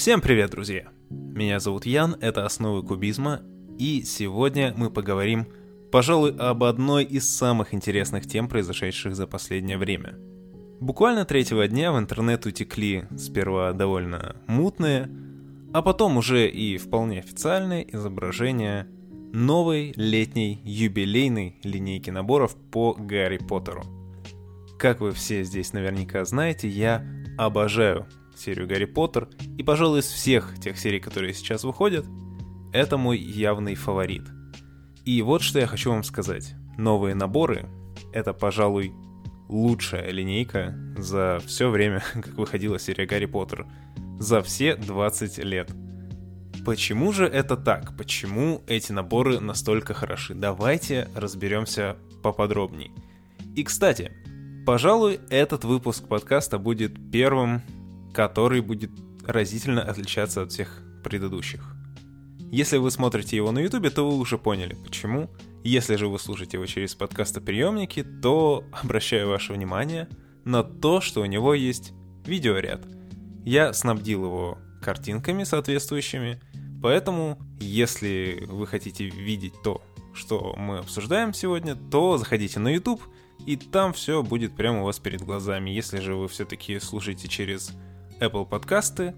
Всем привет, друзья! Меня зовут Ян, это «Основы кубизма», и сегодня мы поговорим, пожалуй, об одной из самых интересных тем, произошедших за последнее время. Буквально третьего дня в интернет утекли сперва довольно мутные, а потом уже и вполне официальные изображения новой летней юбилейной линейки наборов по Гарри Поттеру. Как вы все здесь наверняка знаете, я обожаю серию Гарри Поттер, и, пожалуй, из всех тех серий, которые сейчас выходят, это мой явный фаворит. И вот что я хочу вам сказать. Новые наборы — это, пожалуй, лучшая линейка за все время, как выходила серия Гарри Поттер. За все 20 лет. Почему же это так? Почему эти наборы настолько хороши? Давайте разберемся поподробней. И, кстати, пожалуй, этот выпуск подкаста будет первым который будет разительно отличаться от всех предыдущих. Если вы смотрите его на ютубе, то вы уже поняли, почему. Если же вы слушаете его через подкастоприемники, то обращаю ваше внимание на то, что у него есть видеоряд. Я снабдил его картинками соответствующими, поэтому если вы хотите видеть то, что мы обсуждаем сегодня, то заходите на YouTube, и там все будет прямо у вас перед глазами. Если же вы все-таки слушаете через Apple подкасты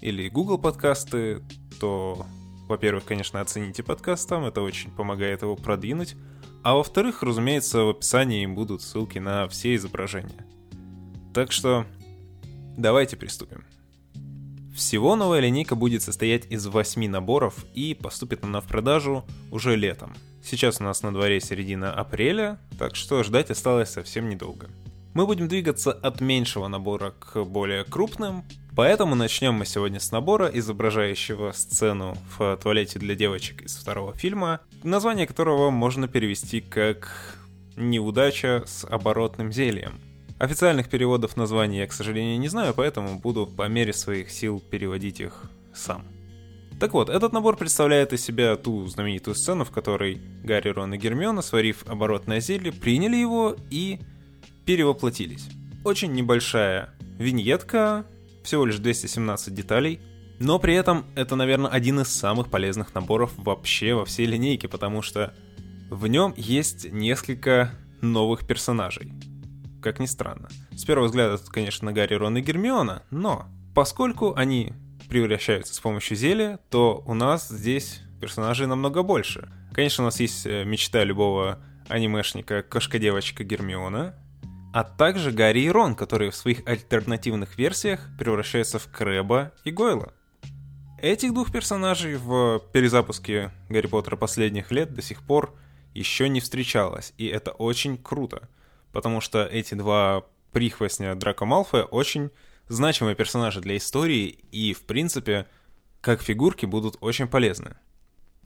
или Google подкасты, то, во-первых, конечно, оцените подкаст там, это очень помогает его продвинуть, а во-вторых, разумеется, в описании будут ссылки на все изображения. Так что давайте приступим. Всего новая линейка будет состоять из 8 наборов и поступит она в продажу уже летом. Сейчас у нас на дворе середина апреля, так что ждать осталось совсем недолго. Мы будем двигаться от меньшего набора к более крупным, поэтому начнем мы сегодня с набора, изображающего сцену в туалете для девочек из второго фильма, название которого можно перевести как «Неудача с оборотным зельем». Официальных переводов названия я, к сожалению, не знаю, поэтому буду по мере своих сил переводить их сам. Так вот, этот набор представляет из себя ту знаменитую сцену, в которой Гарри, Рон и Гермиона, сварив оборотное зелье, приняли его и перевоплотились. Очень небольшая виньетка, всего лишь 217 деталей, но при этом это, наверное, один из самых полезных наборов вообще во всей линейке, потому что в нем есть несколько новых персонажей. Как ни странно. С первого взгляда это, конечно, Гарри, Рон и Гермиона, но поскольку они превращаются с помощью зелья, то у нас здесь персонажей намного больше. Конечно, у нас есть э, мечта любого анимешника кошка-девочка Гермиона, а также Гарри и Рон, которые в своих альтернативных версиях превращаются в Крэба и Гойла. Этих двух персонажей в перезапуске Гарри Поттера последних лет до сих пор еще не встречалось, и это очень круто, потому что эти два прихвостня Драко Малфоя очень значимые персонажи для истории и, в принципе, как фигурки будут очень полезны.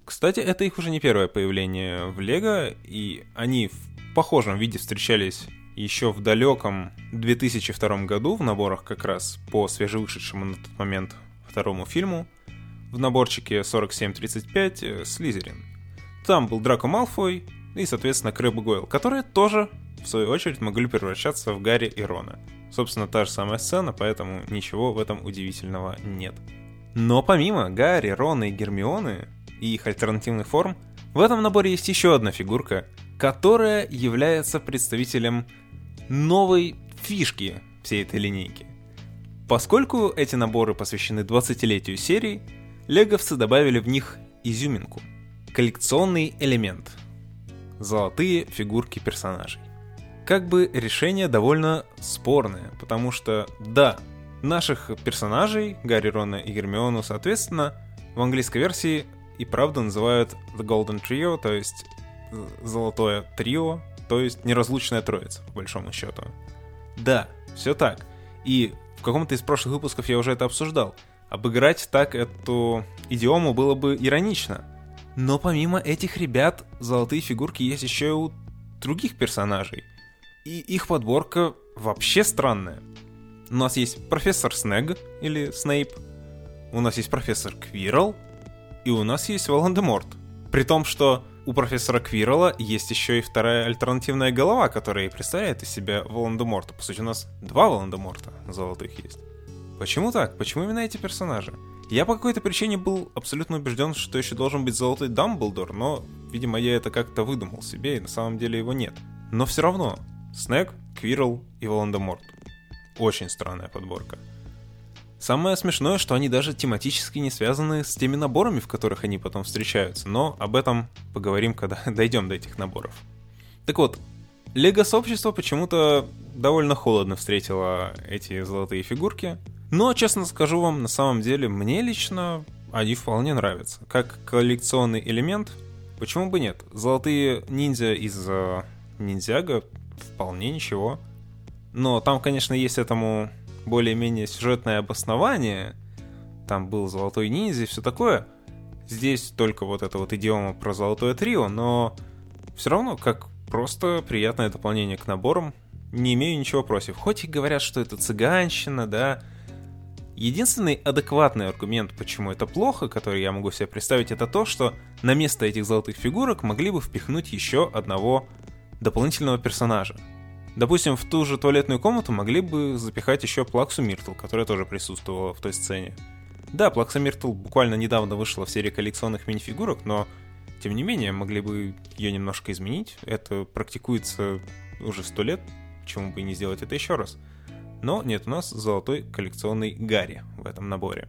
Кстати, это их уже не первое появление в Лего, и они в похожем виде встречались еще в далеком 2002 году в наборах как раз по свежевышедшему на тот момент второму фильму в наборчике 4735 э, Слизерин. Там был Драко Малфой и, соответственно, Крэб Гойл, которые тоже, в свою очередь, могли превращаться в Гарри и Рона. Собственно, та же самая сцена, поэтому ничего в этом удивительного нет. Но помимо Гарри, Рона и Гермионы и их альтернативных форм, в этом наборе есть еще одна фигурка, которая является представителем новой фишки всей этой линейки. Поскольку эти наборы посвящены 20-летию серии, леговцы добавили в них изюминку. Коллекционный элемент. Золотые фигурки персонажей. Как бы решение довольно спорное, потому что, да, наших персонажей, Гарри, Рона и Гермиону, соответственно, в английской версии и правда называют The Golden Trio, то есть золотое трио, то есть неразлучная троица, по большому счету. Да, все так. И в каком-то из прошлых выпусков я уже это обсуждал. Обыграть так эту идиому было бы иронично. Но помимо этих ребят, золотые фигурки есть еще и у других персонажей. И их подборка вообще странная. У нас есть профессор Снег, или Снейп, у нас есть профессор Квирл, и у нас есть Волан-де-Морт. При том, что у профессора Квирла есть еще и вторая альтернативная голова, которая представляет из себя Волан-де-Морта. По сути, у нас два Волан-де-Морта золотых есть. Почему так? Почему именно эти персонажи? Я по какой-то причине был абсолютно убежден, что еще должен быть золотой Дамблдор, но, видимо, я это как-то выдумал себе, и на самом деле его нет. Но все равно, Снег, Квирл и Волан-де-Морт. Очень странная подборка. Самое смешное, что они даже тематически не связаны с теми наборами, в которых они потом встречаются, но об этом поговорим, когда дойдем до этих наборов. Так вот, Лего-сообщество почему-то довольно холодно встретило эти золотые фигурки. Но, честно скажу вам, на самом деле, мне лично они вполне нравятся. Как коллекционный элемент, почему бы нет? Золотые ниндзя из uh, Ниндзяга вполне ничего. Но там, конечно, есть этому более-менее сюжетное обоснование. Там был золотой ниндзя и все такое. Здесь только вот эта вот идиома про золотое трио, но все равно, как Просто приятное дополнение к наборам. Не имею ничего против. Хоть и говорят, что это цыганщина, да. Единственный адекватный аргумент, почему это плохо, который я могу себе представить, это то, что на место этих золотых фигурок могли бы впихнуть еще одного дополнительного персонажа. Допустим, в ту же туалетную комнату могли бы запихать еще Плаксу Миртл, которая тоже присутствовала в той сцене. Да, Плакса Миртл буквально недавно вышла в серии коллекционных мини-фигурок, но тем не менее, могли бы ее немножко изменить. Это практикуется уже сто лет, почему бы и не сделать это еще раз. Но нет, у нас золотой коллекционный Гарри в этом наборе.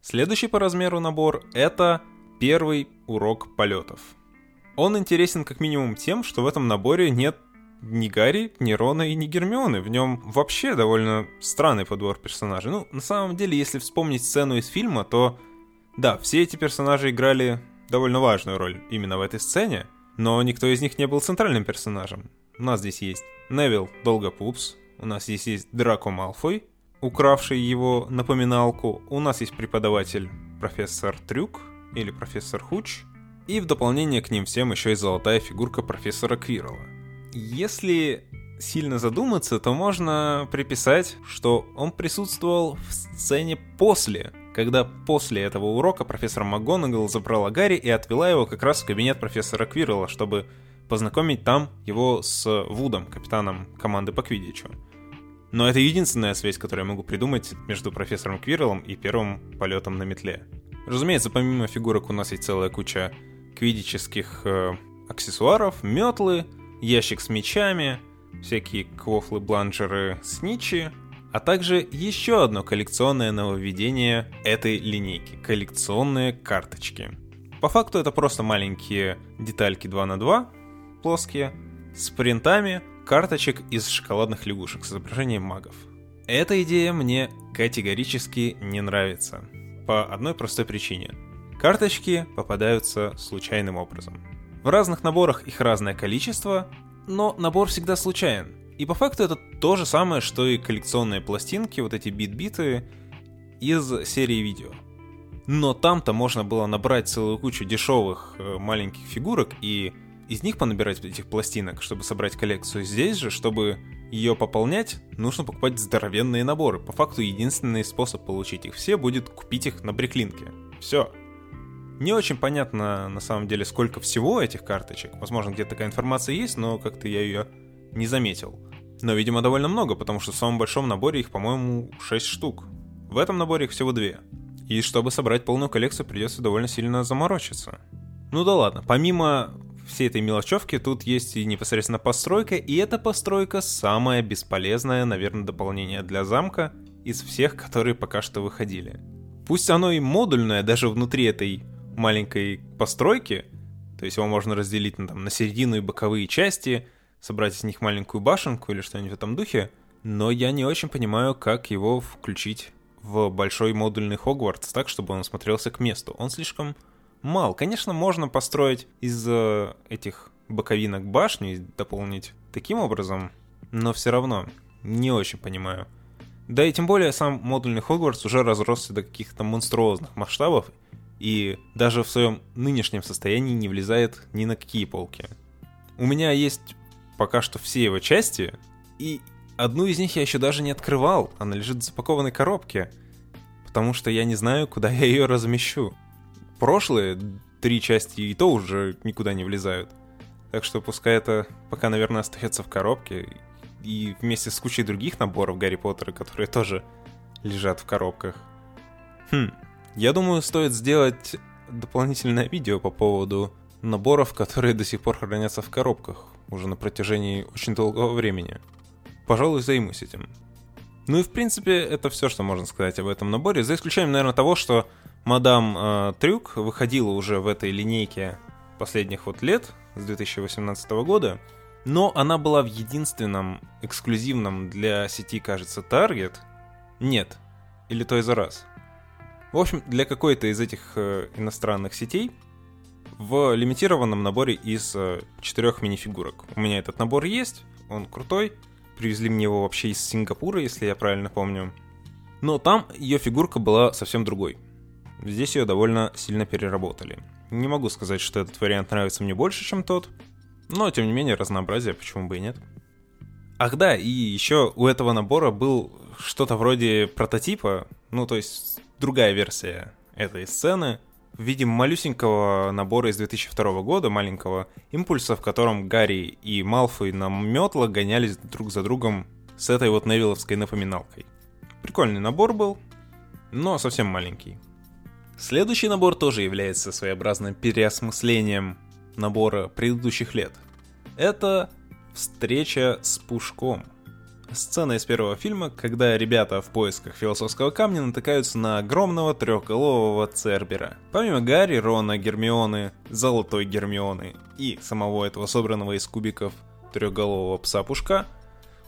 Следующий по размеру набор — это первый урок полетов. Он интересен как минимум тем, что в этом наборе нет ни Гарри, ни Рона и ни Гермионы. В нем вообще довольно странный подбор персонажей. Ну, на самом деле, если вспомнить сцену из фильма, то да, все эти персонажи играли довольно важную роль именно в этой сцене, но никто из них не был центральным персонажем. У нас здесь есть Невил Долгопупс, у нас здесь есть Драко Малфой, укравший его напоминалку, у нас есть преподаватель профессор Трюк или профессор Хуч, и в дополнение к ним всем еще и золотая фигурка профессора Квирла. Если сильно задуматься, то можно приписать, что он присутствовал в сцене после когда после этого урока профессор МакГонагал забрала Гарри и отвела его как раз в кабинет профессора Квирла, чтобы познакомить там его с Вудом, капитаном команды по Квидичу. Но это единственная связь, которую я могу придумать между профессором Квирлом и первым полетом на метле. Разумеется, помимо фигурок у нас есть целая куча квидических э, аксессуаров, метлы, ящик с мечами, всякие квофлы-бланжеры, сничи, а также еще одно коллекционное нововведение этой линейки — коллекционные карточки. По факту это просто маленькие детальки 2 на 2 плоские, с принтами карточек из шоколадных лягушек с изображением магов. Эта идея мне категорически не нравится. По одной простой причине. Карточки попадаются случайным образом. В разных наборах их разное количество, но набор всегда случайен. И по факту это то же самое, что и коллекционные пластинки, вот эти бит-биты из серии видео. Но там-то можно было набрать целую кучу дешевых э, маленьких фигурок и из них понабирать этих пластинок, чтобы собрать коллекцию. Здесь же, чтобы ее пополнять, нужно покупать здоровенные наборы. По факту единственный способ получить их все будет купить их на бриклинке. Все. Не очень понятно на самом деле, сколько всего этих карточек. Возможно, где-то такая информация есть, но как-то я ее не заметил. Но, видимо, довольно много, потому что в самом большом наборе их, по-моему, 6 штук. В этом наборе их всего 2. И чтобы собрать полную коллекцию, придется довольно сильно заморочиться. Ну да ладно, помимо всей этой мелочевки, тут есть и непосредственно постройка, и эта постройка самое бесполезное, наверное, дополнение для замка из всех, которые пока что выходили. Пусть оно и модульное даже внутри этой маленькой постройки, то есть его можно разделить на, там, на середину и боковые части, собрать из них маленькую башенку или что-нибудь в этом духе, но я не очень понимаю, как его включить в большой модульный Хогвартс так, чтобы он смотрелся к месту. Он слишком мал. Конечно, можно построить из э, этих боковинок башню и дополнить таким образом, но все равно не очень понимаю. Да и тем более сам модульный Хогвартс уже разросся до каких-то монструозных масштабов и даже в своем нынешнем состоянии не влезает ни на какие полки. У меня есть пока что все его части, и одну из них я еще даже не открывал, она лежит в запакованной коробке, потому что я не знаю, куда я ее размещу. Прошлые три части и то уже никуда не влезают. Так что пускай это пока, наверное, остается в коробке. И вместе с кучей других наборов Гарри Поттера, которые тоже лежат в коробках. Хм, я думаю, стоит сделать дополнительное видео по поводу наборов, которые до сих пор хранятся в коробках уже на протяжении очень долгого времени. Пожалуй, займусь этим. Ну и в принципе это все, что можно сказать об этом наборе, за исключением, наверное, того, что мадам э, Трюк выходила уже в этой линейке последних вот лет, с 2018 года, но она была в единственном эксклюзивном для сети, кажется, Target. Нет, или то из раз. В общем, для какой-то из этих э, иностранных сетей в лимитированном наборе из э, четырех мини-фигурок. У меня этот набор есть, он крутой. Привезли мне его вообще из Сингапура, если я правильно помню. Но там ее фигурка была совсем другой. Здесь ее довольно сильно переработали. Не могу сказать, что этот вариант нравится мне больше, чем тот, но тем не менее разнообразие, почему бы и нет. Ах да, и еще у этого набора был что-то вроде прототипа, ну то есть другая версия этой сцены, в виде малюсенького набора из 2002 года, маленького импульса, в котором Гарри и Малфой на метлах гонялись друг за другом с этой вот Невиловской напоминалкой. Прикольный набор был, но совсем маленький. Следующий набор тоже является своеобразным переосмыслением набора предыдущих лет. Это встреча с Пушком – Сцена из первого фильма, когда ребята в поисках философского камня натыкаются на огромного трехголового Цербера. Помимо Гарри, Рона, Гермионы, Золотой Гермионы и самого этого собранного из кубиков трехголового пса-пушка,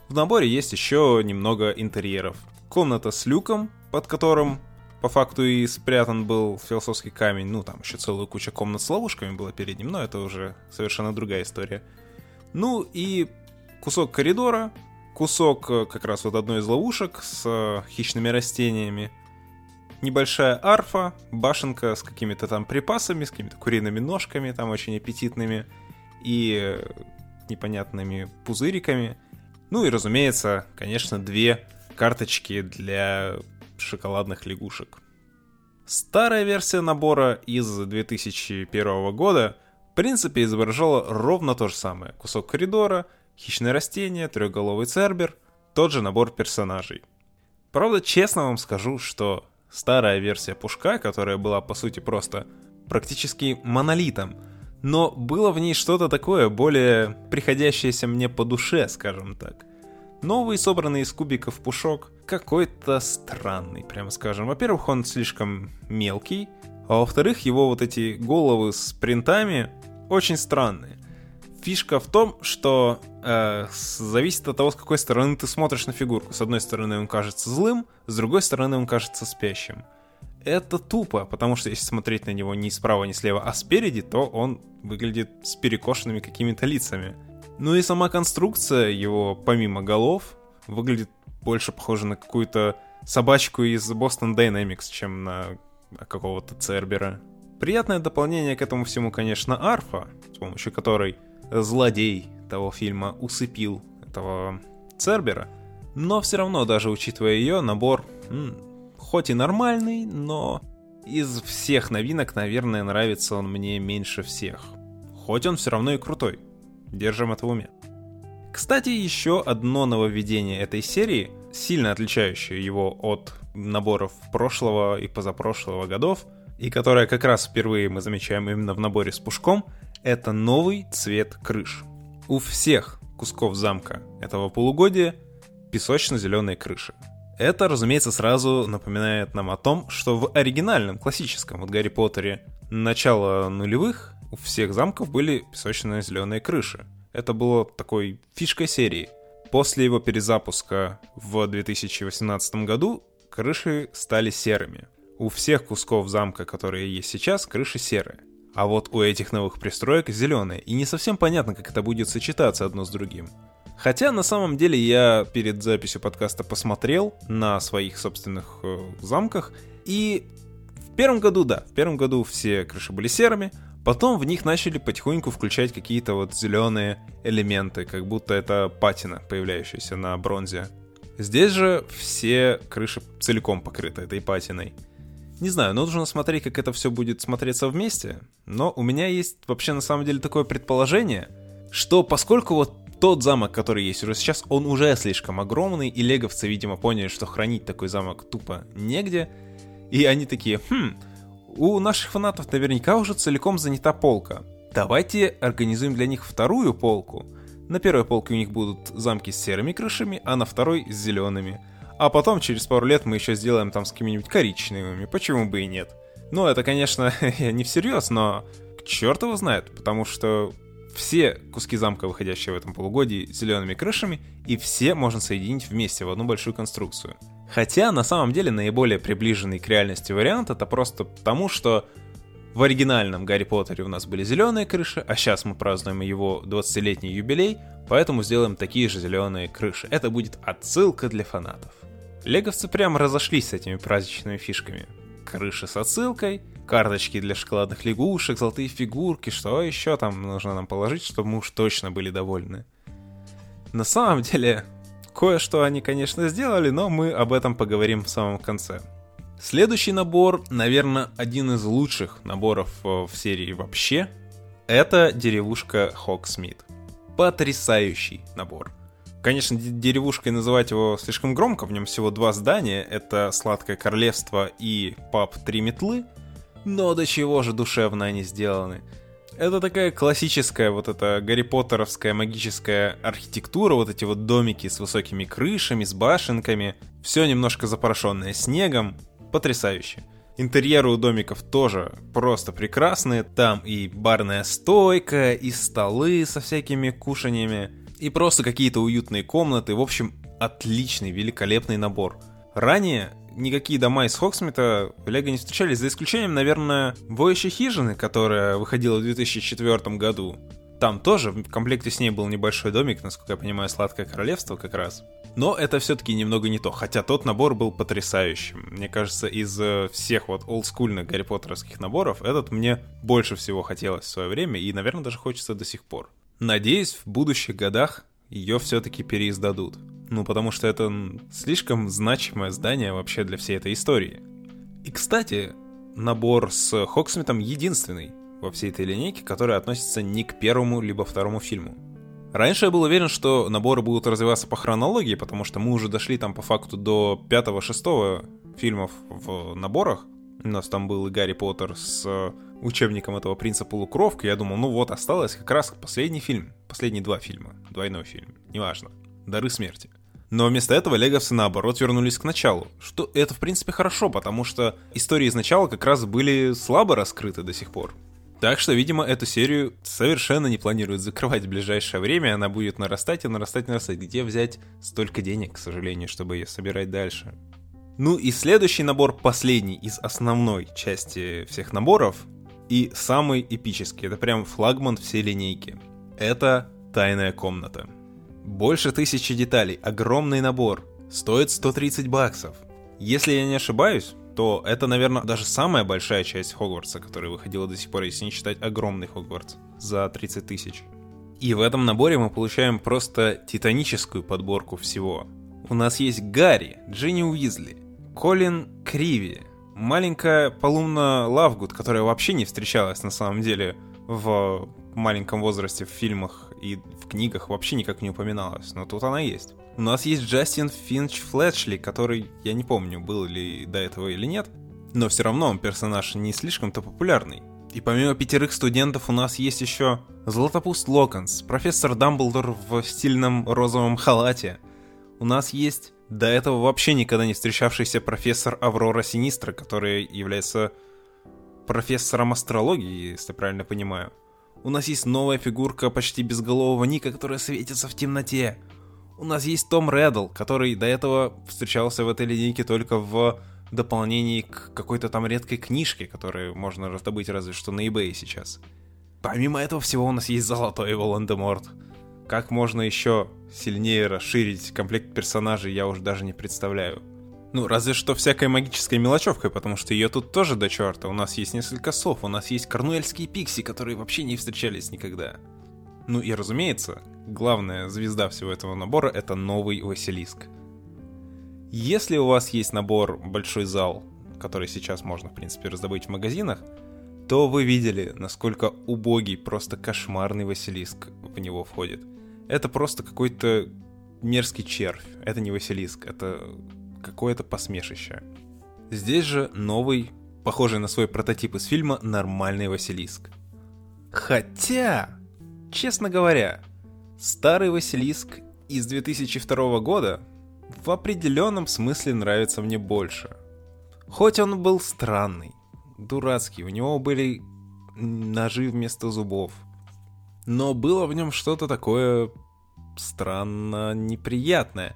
в наборе есть еще немного интерьеров. Комната с люком, под которым по факту и спрятан был философский камень. Ну, там еще целая куча комнат с ловушками было перед ним, но это уже совершенно другая история. Ну и кусок коридора, кусок э, как раз вот одной из ловушек с э, хищными растениями, небольшая арфа, башенка с какими-то там припасами, с какими-то куриными ножками, там очень аппетитными, и э, непонятными пузыриками. Ну и, разумеется, конечно, две карточки для шоколадных лягушек. Старая версия набора из 2001 года в принципе изображала ровно то же самое. Кусок коридора — хищное растение, трехголовый цербер, тот же набор персонажей. Правда, честно вам скажу, что старая версия Пушка, которая была по сути просто практически монолитом, но было в ней что-то такое более приходящееся мне по душе, скажем так. Новый, собранный из кубиков пушок, какой-то странный, прямо скажем. Во-первых, он слишком мелкий, а во-вторых, его вот эти головы с принтами очень странные. Фишка в том, что э, зависит от того, с какой стороны ты смотришь на фигурку. С одной стороны он кажется злым, с другой стороны он кажется спящим. Это тупо, потому что если смотреть на него не справа, не слева, а спереди, то он выглядит с перекошенными какими-то лицами. Ну и сама конструкция его, помимо голов, выглядит больше похожа на какую-то собачку из Boston Dynamics, чем на какого-то Цербера. Приятное дополнение к этому всему, конечно, арфа, с помощью которой злодей того фильма усыпил этого Цербера, но все равно, даже учитывая ее, набор м, хоть и нормальный, но из всех новинок, наверное, нравится он мне меньше всех. Хоть он все равно и крутой. Держим это в уме. Кстати, еще одно нововведение этой серии, сильно отличающее его от наборов прошлого и позапрошлого годов, и которое как раз впервые мы замечаем именно в наборе с пушком, это новый цвет крыш. У всех кусков замка этого полугодия песочно-зеленые крыши. Это, разумеется, сразу напоминает нам о том, что в оригинальном, классическом вот Гарри Поттере начала нулевых у всех замков были песочно-зеленые крыши. Это было такой фишкой серии. После его перезапуска в 2018 году крыши стали серыми. У всех кусков замка, которые есть сейчас, крыши серые. А вот у этих новых пристроек зеленые, и не совсем понятно, как это будет сочетаться одно с другим. Хотя на самом деле я перед записью подкаста посмотрел на своих собственных э, замках, и в первом году, да, в первом году все крыши были серыми, потом в них начали потихоньку включать какие-то вот зеленые элементы, как будто это патина, появляющаяся на бронзе. Здесь же все крыши целиком покрыты этой патиной. Не знаю, нужно смотреть, как это все будет смотреться вместе, но у меня есть вообще на самом деле такое предположение, что поскольку вот Тот замок, который есть уже сейчас, он уже слишком огромный, и леговцы, видимо, поняли, что хранить такой замок тупо негде. И они такие, хм, у наших фанатов наверняка уже целиком занята полка. Давайте организуем для них вторую полку. На первой полке у них будут замки с серыми крышами, а на второй с зелеными. А потом, через пару лет, мы еще сделаем там с какими-нибудь коричневыми, почему бы и нет. Ну, это, конечно, не всерьез, но черт его знает, потому что все куски замка, выходящие в этом полугодии, зелеными крышами, и все можно соединить вместе в одну большую конструкцию. Хотя, на самом деле, наиболее приближенный к реальности вариант это просто потому, что в оригинальном Гарри Поттере у нас были зеленые крыши, а сейчас мы празднуем его 20-летний юбилей, поэтому сделаем такие же зеленые крыши. Это будет отсылка для фанатов. Леговцы прям разошлись с этими праздничными фишками. Крыши с отсылкой, карточки для шоколадных лягушек, золотые фигурки, что еще там нужно нам положить, чтобы мы уж точно были довольны. На самом деле, кое-что они, конечно, сделали, но мы об этом поговорим в самом конце. Следующий набор, наверное, один из лучших наборов э, в серии вообще. Это деревушка Хоксмит. Потрясающий набор. Конечно, деревушкой называть его слишком громко, в нем всего два здания. Это Сладкое Королевство и паб Три Метлы — но до чего же душевно они сделаны. Это такая классическая вот эта Гарри Поттеровская магическая архитектура, вот эти вот домики с высокими крышами, с башенками, все немножко запорошенное снегом, потрясающе. Интерьеры у домиков тоже просто прекрасные, там и барная стойка, и столы со всякими кушаньями, и просто какие-то уютные комнаты, в общем, отличный, великолепный набор. Ранее никакие дома из Хоксмита в Лего не встречались, за исключением, наверное, Воющей хижины, которая выходила в 2004 году. Там тоже в комплекте с ней был небольшой домик, насколько я понимаю, Сладкое Королевство как раз. Но это все-таки немного не то, хотя тот набор был потрясающим. Мне кажется, из э, всех вот олдскульных Гарри Поттеровских наборов, этот мне больше всего хотелось в свое время, и, наверное, даже хочется до сих пор. Надеюсь, в будущих годах ее все-таки переиздадут. Ну, потому что это слишком значимое здание вообще для всей этой истории. И, кстати, набор с Хоксмитом единственный во всей этой линейке, который относится не к первому либо второму фильму. Раньше я был уверен, что наборы будут развиваться по хронологии, потому что мы уже дошли там по факту до пятого-шестого фильмов в наборах. У нас там был и Гарри Поттер с учебником этого принца полукровка. Я думал, ну вот, осталось как раз последний фильм. Последние два фильма. Двойной фильм. Неважно. Дары смерти. Но вместо этого леговцы наоборот вернулись к началу, что это в принципе хорошо, потому что истории из начала как раз были слабо раскрыты до сих пор. Так что, видимо, эту серию совершенно не планируют закрывать в ближайшее время, она будет нарастать и нарастать и нарастать. Где взять столько денег, к сожалению, чтобы ее собирать дальше? Ну и следующий набор, последний из основной части всех наборов, и самый эпический, это прям флагман всей линейки. Это «Тайная комната». Больше тысячи деталей, огромный набор. Стоит 130 баксов. Если я не ошибаюсь, то это, наверное, даже самая большая часть Хогвартса, которая выходила до сих пор, если не считать огромный Хогвартс, за 30 тысяч. И в этом наборе мы получаем просто титаническую подборку всего. У нас есть Гарри, Джинни Уизли, Колин Криви, маленькая Полумна Лавгуд, которая вообще не встречалась на самом деле в маленьком возрасте в фильмах и в книгах вообще никак не упоминалась, но тут она есть. У нас есть Джастин Финч Флетчли, который, я не помню, был ли до этого или нет, но все равно он персонаж не слишком-то популярный. И помимо пятерых студентов у нас есть еще Златопуст Локонс, профессор Дамблдор в стильном розовом халате. У нас есть до этого вообще никогда не встречавшийся профессор Аврора Синистра, который является профессором астрологии, если правильно понимаю. У нас есть новая фигурка почти безголового Ника, которая светится в темноте. У нас есть Том Реддл, который до этого встречался в этой линейке только в дополнении к какой-то там редкой книжке, которую можно раздобыть разве что на eBay сейчас. Помимо этого всего у нас есть Золотой Волан-де-Морт. Как можно еще сильнее расширить комплект персонажей, я уже даже не представляю. Ну, разве что всякой магической мелочевкой, потому что ее тут тоже до черта. У нас есть несколько сов, у нас есть корнуэльские пикси, которые вообще не встречались никогда. Ну и разумеется, главная звезда всего этого набора — это новый Василиск. Если у вас есть набор «Большой зал», который сейчас можно, в принципе, раздобыть в магазинах, то вы видели, насколько убогий, просто кошмарный Василиск в него входит. Это просто какой-то мерзкий червь. Это не Василиск, это какое-то посмешище. Здесь же новый, похожий на свой прототип из фильма, нормальный Василиск. Хотя, честно говоря, старый Василиск из 2002 года в определенном смысле нравится мне больше. Хоть он был странный, дурацкий, у него были ножи вместо зубов. Но было в нем что-то такое странно неприятное.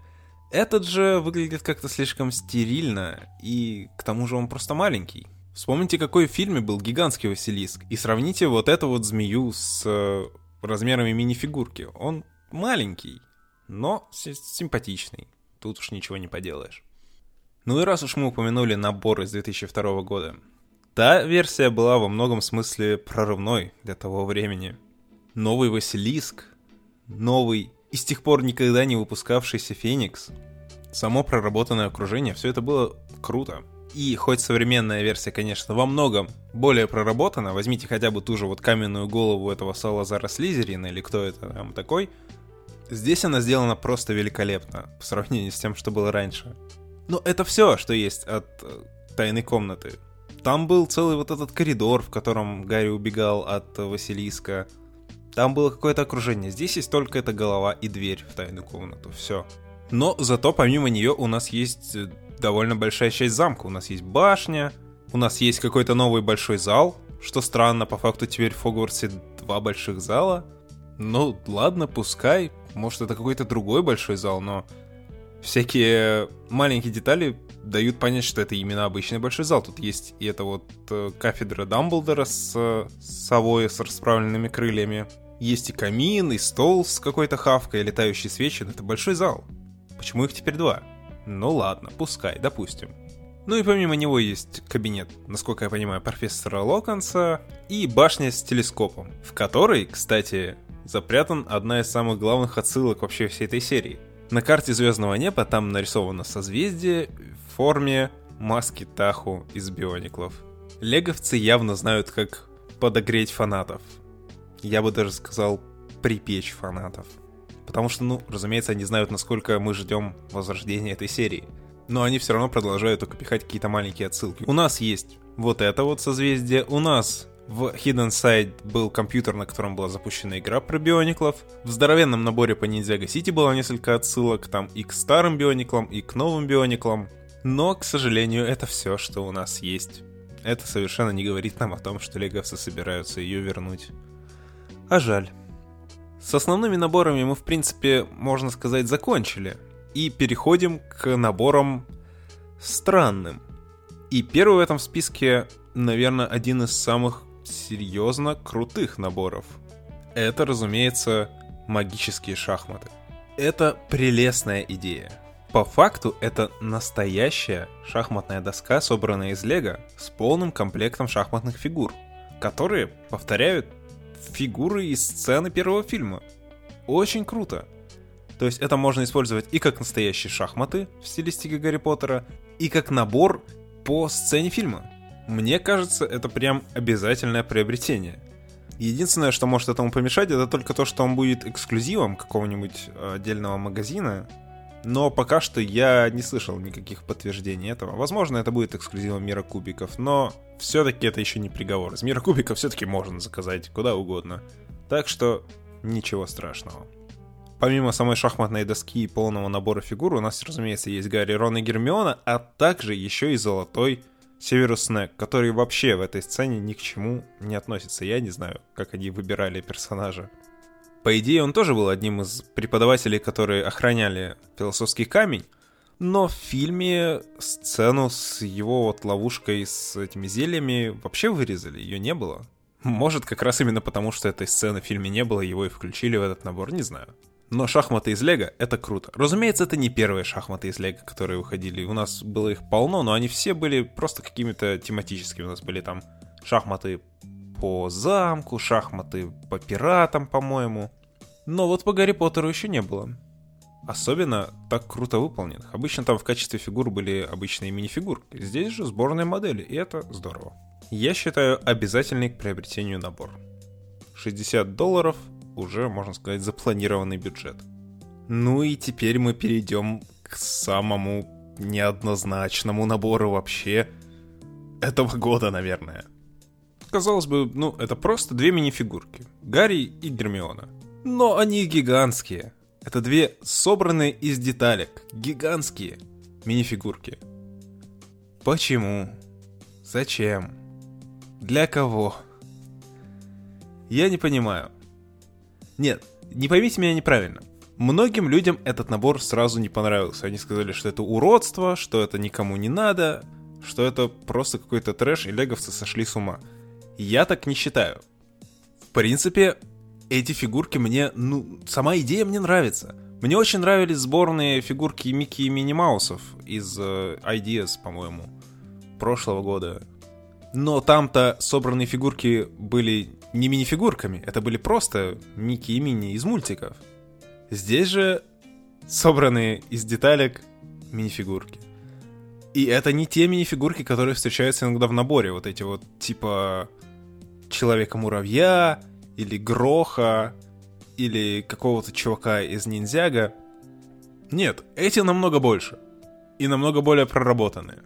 Этот же выглядит как-то слишком стерильно, и к тому же он просто маленький. Вспомните, какой в фильме был гигантский Василиск, и сравните вот эту вот змею с э, размерами мини-фигурки. Он маленький, но симпатичный. Тут уж ничего не поделаешь. Ну и раз уж мы упомянули набор из 2002 года, та версия была во многом смысле прорывной для того времени. Новый Василиск, новый и с тех пор никогда не выпускавшийся Феникс, само проработанное окружение, все это было круто. И хоть современная версия, конечно, во многом более проработана, возьмите хотя бы ту же вот каменную голову этого Салазара Слизерина, или кто это там такой, здесь она сделана просто великолепно, по сравнению с тем, что было раньше. Но это все, что есть от э, тайной комнаты. Там был целый вот этот коридор, в котором Гарри убегал от Василиска, там было какое-то окружение. Здесь есть только эта голова и дверь в тайную комнату. Все. Но зато помимо нее у нас есть э, довольно большая часть замка. У нас есть башня, у нас есть какой-то новый большой зал. Что странно, по факту теперь в Хогвартсе два больших зала. Ну, ладно, пускай. Может, это какой-то другой большой зал, но всякие маленькие детали дают понять, что это именно обычный большой зал. Тут есть и это вот э, кафедра Дамблдора с э, совой с расправленными крыльями. Есть и камин, и стол с какой-то хавкой, и летающие свечи. Это большой зал. Почему их теперь два? Ну ладно, пускай, допустим. Ну и помимо него есть кабинет, насколько я понимаю, профессора Локонса и башня с телескопом, в которой, кстати, запрятан одна из самых главных отсылок вообще всей этой серии. На карте звездного неба там нарисовано созвездие в форме маски Таху из биониклов. Леговцы явно знают, как подогреть фанатов я бы даже сказал, припечь фанатов. Потому что, ну, разумеется, они знают, насколько мы ждем возрождения этой серии. Но они все равно продолжают только пихать какие-то маленькие отсылки. У нас есть вот это вот созвездие, у нас в Hidden Side был компьютер, на котором была запущена игра про биониклов. В здоровенном наборе по Ниндзяго Сити было несколько отсылок, там и к старым биониклам, и к новым биониклам. Но, к сожалению, это все, что у нас есть. Это совершенно не говорит нам о том, что леговцы собираются ее вернуть. А жаль. С основными наборами мы, в принципе, можно сказать, закончили. И переходим к наборам странным. И первый в этом списке, наверное, один из самых серьезно крутых наборов. Это, разумеется, магические шахматы. Это прелестная идея. По факту это настоящая шахматная доска, собранная из лего, с полным комплектом шахматных фигур, которые повторяют фигуры из сцены первого фильма. Очень круто. То есть это можно использовать и как настоящие шахматы в стилистике Гарри Поттера, и как набор по сцене фильма. Мне кажется, это прям обязательное приобретение. Единственное, что может этому помешать, это только то, что он будет эксклюзивом какого-нибудь отдельного магазина, но пока что я не слышал никаких подтверждений этого. Возможно, это будет эксклюзивом мира кубиков, но все-таки это еще не приговор. Из мира кубиков все-таки можно заказать куда угодно. Так что ничего страшного. Помимо самой шахматной доски и полного набора фигур, у нас, разумеется, есть Гарри, Рон и Гермиона, а также еще и золотой Северус Снег, который вообще в этой сцене ни к чему не относится. Я не знаю, как они выбирали персонажа. По идее, он тоже был одним из преподавателей, которые охраняли философский камень, но в фильме сцену с его вот ловушкой с этими зельями вообще вырезали, ее не было. Может, как раз именно потому, что этой сцены в фильме не было, его и включили в этот набор, не знаю. Но шахматы из Лего — это круто. Разумеется, это не первые шахматы из Лего, которые выходили. У нас было их полно, но они все были просто какими-то тематическими. У нас были там шахматы по замку, шахматы по пиратам, по-моему. Но вот по Гарри Поттеру еще не было. Особенно так круто выполненных. Обычно там в качестве фигур были обычные мини-фигурки. Здесь же сборные модели, и это здорово. Я считаю обязательный к приобретению набор. 60 долларов уже, можно сказать, запланированный бюджет. Ну и теперь мы перейдем к самому неоднозначному набору вообще этого года, наверное. Казалось бы, ну, это просто две мини-фигурки. Гарри и Гермиона. Но они гигантские. Это две собранные из деталек, гигантские мини-фигурки. Почему? Зачем? Для кого? Я не понимаю. Нет, не поймите меня неправильно. Многим людям этот набор сразу не понравился. Они сказали, что это уродство, что это никому не надо, что это просто какой-то трэш, и леговцы сошли с ума. Я так не считаю. В принципе, эти фигурки мне, ну, сама идея мне нравится. Мне очень нравились сборные фигурки Микки и Мини Маусов из uh, Ideas, по-моему, прошлого года. Но там-то собранные фигурки были не мини-фигурками, это были просто Микки и Мини из мультиков. Здесь же собранные из деталек мини-фигурки. И это не те мини-фигурки, которые встречаются иногда в наборе. Вот эти вот типа Человека-муравья или Гроха или какого-то чувака из Ниндзяга. Нет, эти намного больше. И намного более проработанные.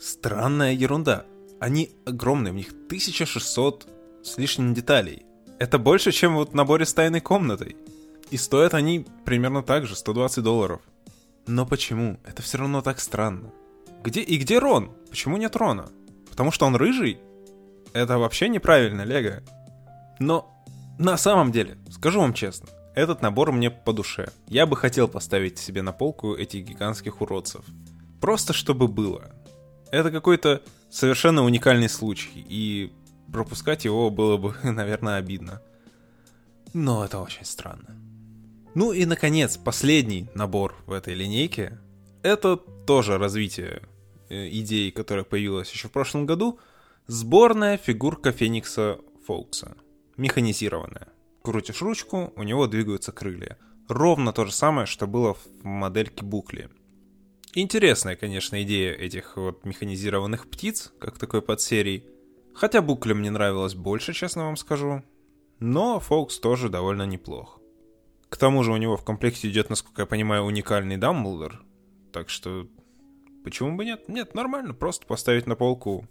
Странная ерунда. Они огромные, у них 1600 с лишним деталей. Это больше, чем вот наборе с тайной комнатой. И стоят они примерно так же, 120 долларов. Но почему? Это все равно так странно. Где и где Рон? Почему нет Рона? Потому что он рыжий? Это вообще неправильно, Лего. Но на самом деле, скажу вам честно, этот набор мне по душе. Я бы хотел поставить себе на полку этих гигантских уродцев. Просто чтобы было. Это какой-то совершенно уникальный случай, и пропускать его было бы, наверное, обидно. Но это очень странно. Ну и, наконец, последний набор в этой линейке. Это тоже развитие э, идеи, которая появилась еще в прошлом году. Сборная фигурка Феникса Фоукса. Механизированная. Крутишь ручку, у него двигаются крылья. Ровно то же самое, что было в модельке Букли. Интересная, конечно, идея этих вот механизированных птиц, как такой подсерий. Хотя Букля мне нравилась больше, честно вам скажу. Но Фокс тоже довольно неплох. К тому же у него в комплекте идет, насколько я понимаю, уникальный Дамблдор. Так что почему бы нет? Нет, нормально, просто поставить на полку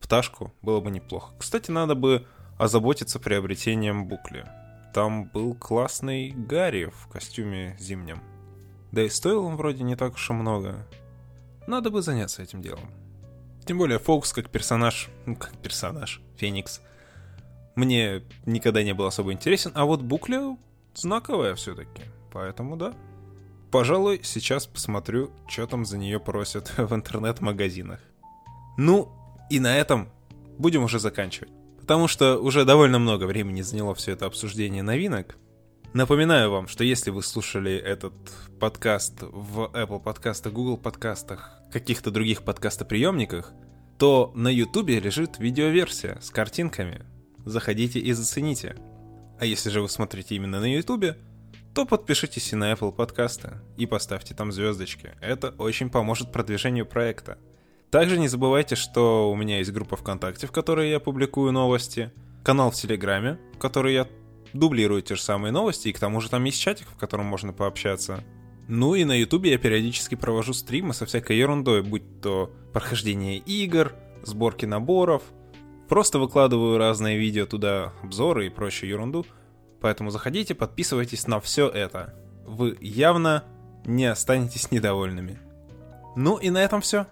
пташку было бы неплохо. Кстати, надо бы озаботиться приобретением Букли. Там был классный Гарри в костюме зимнем. Да и стоил он вроде не так уж и много. Надо бы заняться этим делом. Тем более Фокс как персонаж, ну как персонаж, Феникс, мне никогда не был особо интересен, а вот Букля знаковая все-таки, поэтому да. Пожалуй, сейчас посмотрю, что там за нее просят в интернет-магазинах. Ну, и на этом будем уже заканчивать. Потому что уже довольно много времени заняло все это обсуждение новинок. Напоминаю вам, что если вы слушали этот подкаст в Apple подкастах, Google подкастах, каких-то других подкастоприемниках, то на YouTube лежит видеоверсия с картинками. Заходите и зацените. А если же вы смотрите именно на YouTube, то подпишитесь и на Apple подкасты и поставьте там звездочки. Это очень поможет продвижению проекта. Также не забывайте, что у меня есть группа ВКонтакте, в которой я публикую новости, канал в Телеграме, в который я дублирую те же самые новости, и к тому же там есть чатик, в котором можно пообщаться. Ну и на Ютубе я периодически провожу стримы со всякой ерундой, будь то прохождение игр, сборки наборов. Просто выкладываю разные видео туда, обзоры и прочую ерунду. Поэтому заходите, подписывайтесь на все это. Вы явно не останетесь недовольными. Ну и на этом все.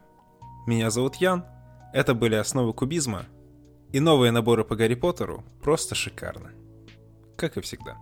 Меня зовут Ян, это были основы кубизма, и новые наборы по Гарри Поттеру просто шикарно. Как и всегда.